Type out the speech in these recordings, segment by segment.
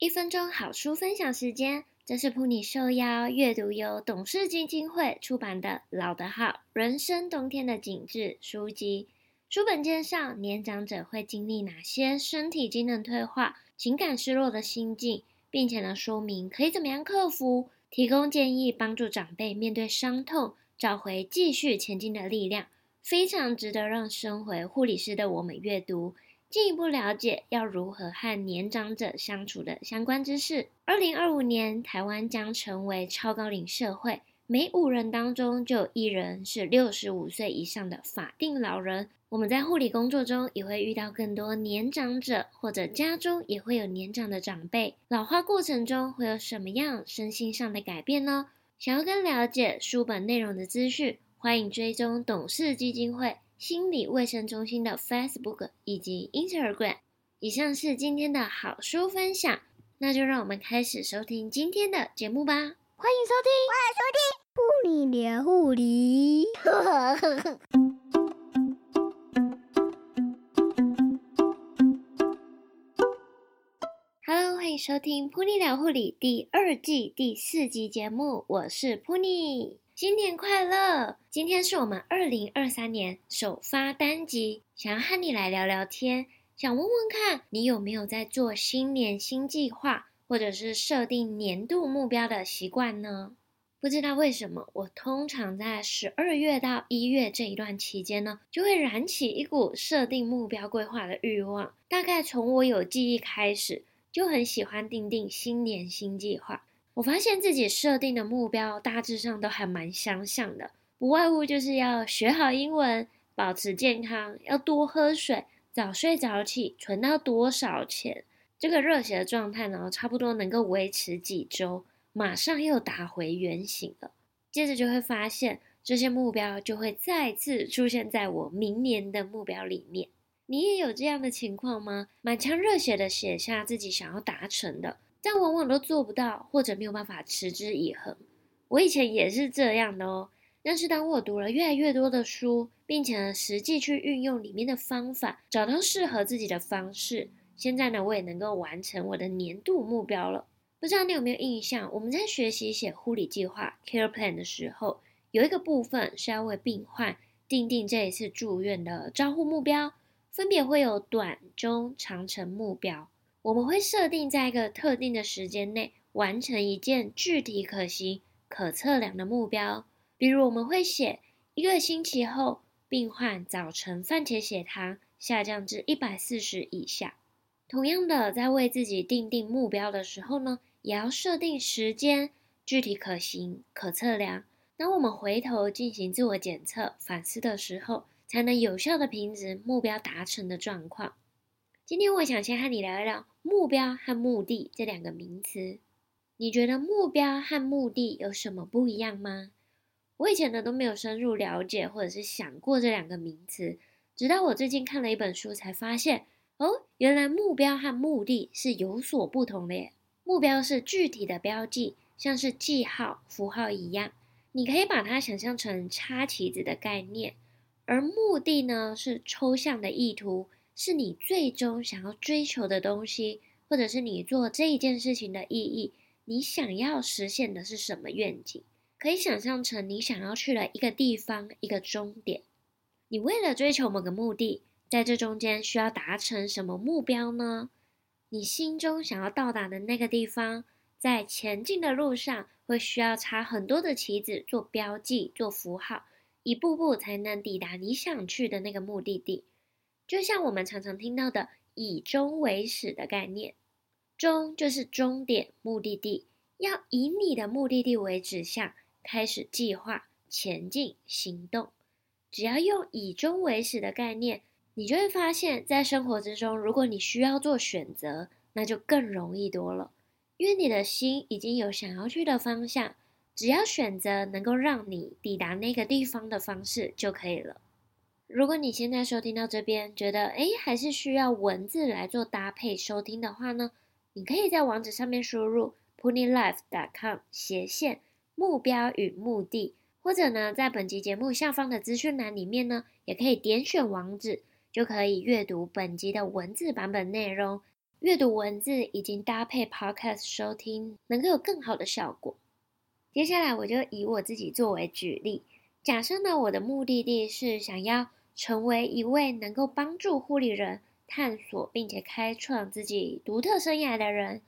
一分钟好书分享时间，这是噗妮受邀阅读由董事基金会出版的《老的好，人生冬天的景致》书籍。书本介绍年长者会经历哪些身体机能退化、情感失落的心境，并且呢说明可以怎么样克服，提供建议帮助长辈面对伤痛，找回继续前进的力量，非常值得让身为护理师的我们阅读。进一步了解要如何和年长者相处的相关知识。二零二五年，台湾将成为超高龄社会，每五人当中就有一人是六十五岁以上的法定老人。我们在护理工作中也会遇到更多年长者，或者家中也会有年长的长辈。老化过程中会有什么样身心上的改变呢？想要更了解书本内容的资讯，欢迎追踪董氏基金会。心理卫生中心的 Facebook 以及 Instagram。以上是今天的好书分享，那就让我们开始收听今天的节目吧。欢迎收听，欢迎收听噗妮聊护理。Hello，欢迎收听噗妮聊护理第二季第四集节目，我是噗妮。新年快乐！今天是我们二零二三年首发单集，想要和你来聊聊天，想问问看你有没有在做新年新计划，或者是设定年度目标的习惯呢？不知道为什么，我通常在十二月到一月这一段期间呢，就会燃起一股设定目标规划的欲望。大概从我有记忆开始，就很喜欢订定新年新计划。我发现自己设定的目标大致上都还蛮相像的，不外乎就是要学好英文、保持健康、要多喝水、早睡早起、存到多少钱。这个热血的状态呢，差不多能够维持几周，马上又打回原形了。接着就会发现，这些目标就会再次出现在我明年的目标里面。你也有这样的情况吗？满腔热血的写下自己想要达成的。但往往都做不到，或者没有办法持之以恒。我以前也是这样的哦。但是当我读了越来越多的书，并且呢，实际去运用里面的方法，找到适合自己的方式，现在呢，我也能够完成我的年度目标了。不知道你有没有印象？我们在学习写护理计划 （care plan） 的时候，有一个部分是要为病患定定这一次住院的照护目标，分别会有短、中、长程目标。我们会设定在一个特定的时间内完成一件具体可行、可测量的目标。比如，我们会写一个星期后，病患早晨饭前血糖下降至一百四十以下。同样的，在为自己定定目标的时候呢，也要设定时间，具体可行、可测量。当我们回头进行自我检测、反思的时候，才能有效地评值目标达成的状况。今天我想先和你聊一聊目标和目的这两个名词。你觉得目标和目的有什么不一样吗？我以前呢都没有深入了解或者是想过这两个名词，直到我最近看了一本书才发现，哦，原来目标和目的是有所不同的耶。目标是具体的标记，像是记号、符号一样，你可以把它想象成插旗子的概念，而目的呢是抽象的意图。是你最终想要追求的东西，或者是你做这一件事情的意义。你想要实现的是什么愿景？可以想象成你想要去了一个地方，一个终点。你为了追求某个目的，在这中间需要达成什么目标呢？你心中想要到达的那个地方，在前进的路上会需要插很多的旗子做标记、做符号，一步步才能抵达你想去的那个目的地。就像我们常常听到的“以终为始”的概念，终就是终点、目的地，要以你的目的地为指向，开始计划、前进、行动。只要用“以终为始”的概念，你就会发现，在生活之中，如果你需要做选择，那就更容易多了，因为你的心已经有想要去的方向，只要选择能够让你抵达那个地方的方式就可以了。如果你现在收听到这边，觉得诶还是需要文字来做搭配收听的话呢，你可以在网址上面输入 punilife.com 斜线目标与目的，或者呢，在本集节目下方的资讯栏里面呢，也可以点选网址，就可以阅读本集的文字版本内容。阅读文字已经搭配 Podcast 收听，能够有更好的效果。接下来，我就以我自己作为举例，假设呢，我的目的地是想要成为一位能够帮助护理人探索并且开创自己独特生涯的人。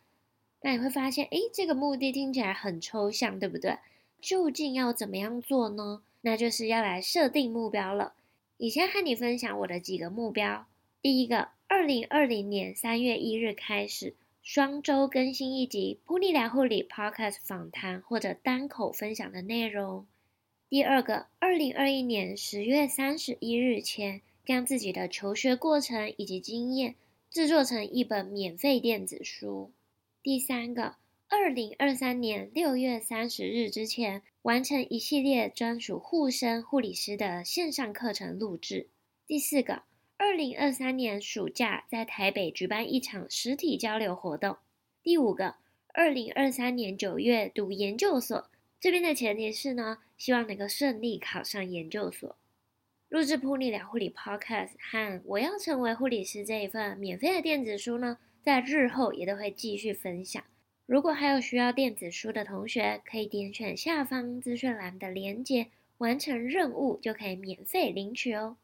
那你会发现，诶，这个目的听起来很抽象，对不对？究竟要怎么样做呢？那就是要来设定目标了。以下和你分享我的几个目标。第一个，二零二零年三月一日开始，双周更新一集噗妮聊护理 Podcast 访谈或者单口分享的内容。第二个，二零二一年十月三十一日前，将自己的求学过程以及经验制作成一本免费电子书。第三个，二零二三年六月三十日之前，完成一系列专属护生护理师的线上课程录制。第四个，二零二三年暑假在台北举办一场实体交流活动。第五个，二零二三年九月读研究所，这边的前提是呢，希望能够顺利考上研究所。录制噗妮聊护理 Podcast 和我要成为护理师这一份免费的电子书呢，在日后也都会继续分享。如果还有需要电子书的同学，可以点选下方资讯栏的链接，完成任务就可以免费领取哦。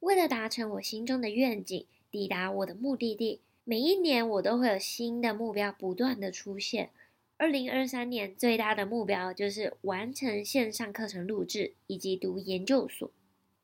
为了达成我心中的愿景，抵达我的目的地，每一年我都会有新的目标不断的出现。二零二三年最大的目标就是完成线上课程录制以及读研究所。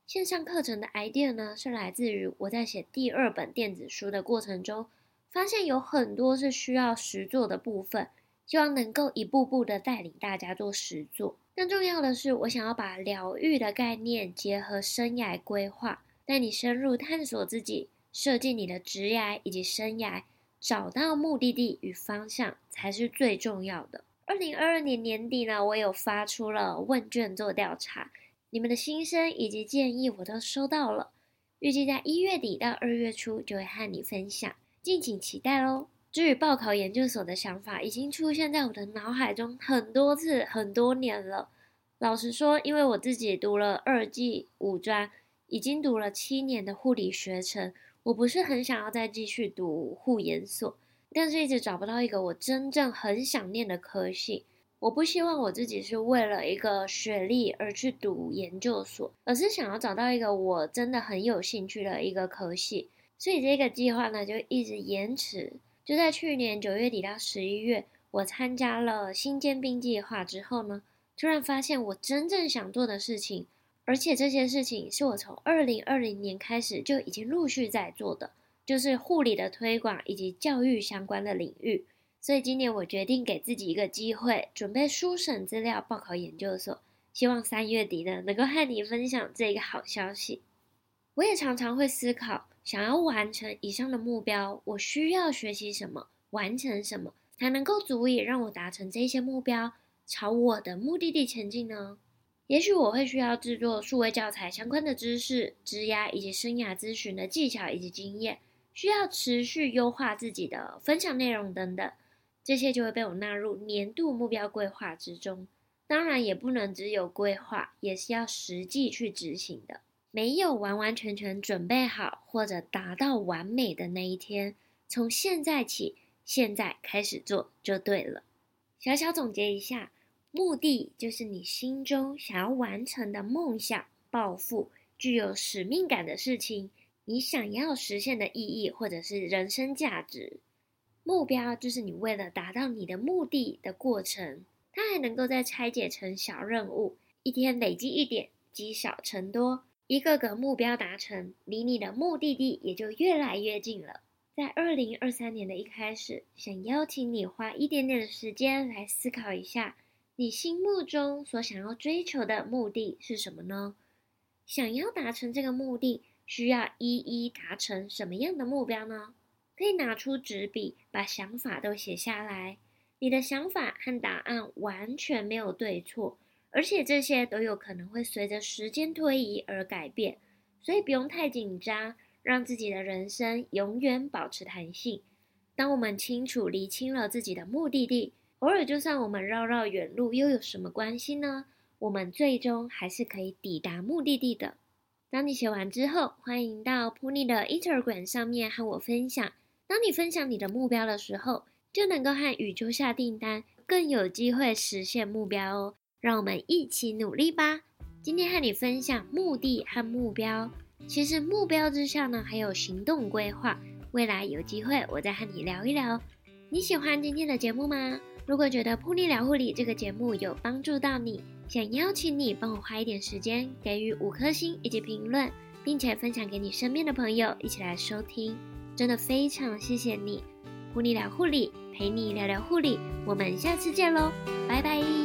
线上课程的 idea 呢，是来自于我在写第二本电子书的过程中。发现有很多是需要实作的部分，希望能够一步步的带领大家做实作。更重要的是，我想要把疗愈的概念结合生涯规划，带你深入探索自己，设计你的职涯以及生涯，找到目的地与方向才是最重要的。二零二二年年底呢，我有发出了问卷做调查，你们的心声以及建议我都收到了，预计在一月底到二月初就会和你分享。敬请期待喽！至于报考研究所的想法，已经出现在我的脑海中很多次、很多年了。老实说，因为我自己读了二技五专，已经读了七年的护理学程，我不是很想要再继续读护研所，但是一直找不到一个我真正很想念的科系。我不希望我自己是为了一个学历而去读研究所，而是想要找到一个我真的很有兴趣的一个科系。所以这个计划呢，就一直延迟。就在去年九月底到十一月，我参加了新尖兵计划之后呢，突然发现我真正想做的事情，而且这些事情是我从二零二零年开始就已经陆续在做的，就是护理的推广以及教育相关的领域。所以今年我决定给自己一个机会，准备书审资料报考研究所，希望三月底呢能够和你分享这个好消息。我也常常会思考。想要完成以上的目标，我需要学习什么，完成什么，才能够足以让我达成这些目标，朝我的目的地前进呢？也许我会需要制作数位教材相关的知识、职涯以及生涯咨询的技巧以及经验，需要持续优化自己的分享内容等等，这些就会被我纳入年度目标规划之中。当然，也不能只有规划，也是要实际去执行的。没有完完全全准备好或者达到完美的那一天，从现在起，现在开始做就对了。小小总结一下，目的就是你心中想要完成的梦想、抱负、具有使命感的事情，你想要实现的意义或者是人生价值。目标就是你为了达到你的目的的过程，它还能够再拆解成小任务，一天累积一点，积少成多。一个个目标达成，离你的目的地也就越来越近了。在二零二三年的一开始，想邀请你花一点点的时间来思考一下，你心目中所想要追求的目的是什么呢？想要达成这个目的，需要一一达成什么样的目标呢？可以拿出纸笔，把想法都写下来。你的想法和答案完全没有对错。而且这些都有可能会随着时间推移而改变，所以不用太紧张，让自己的人生永远保持弹性。当我们清楚厘清了自己的目的地，偶尔就算我们绕绕远路，又有什么关系呢？我们最终还是可以抵达目的地的。当你写完之后，欢迎到噗妮的 Instagram 上面和我分享，当你分享你的目标的时候，就能够和宇宙下订单，更有机会实现目标哦。让我们一起努力吧！今天和你分享目的和目标。其实目标之下呢，还有行动规划。未来有机会，我再和你聊一聊。你喜欢今天的节目吗？如果觉得噗妮聊护理这个节目有帮助到你，想邀请你帮我花一点时间，给予五颗星以及评论，并且分享给你身边的朋友一起来收听。真的非常谢谢你！噗妮聊护理，陪你聊聊护理，我们下次见喽，拜拜。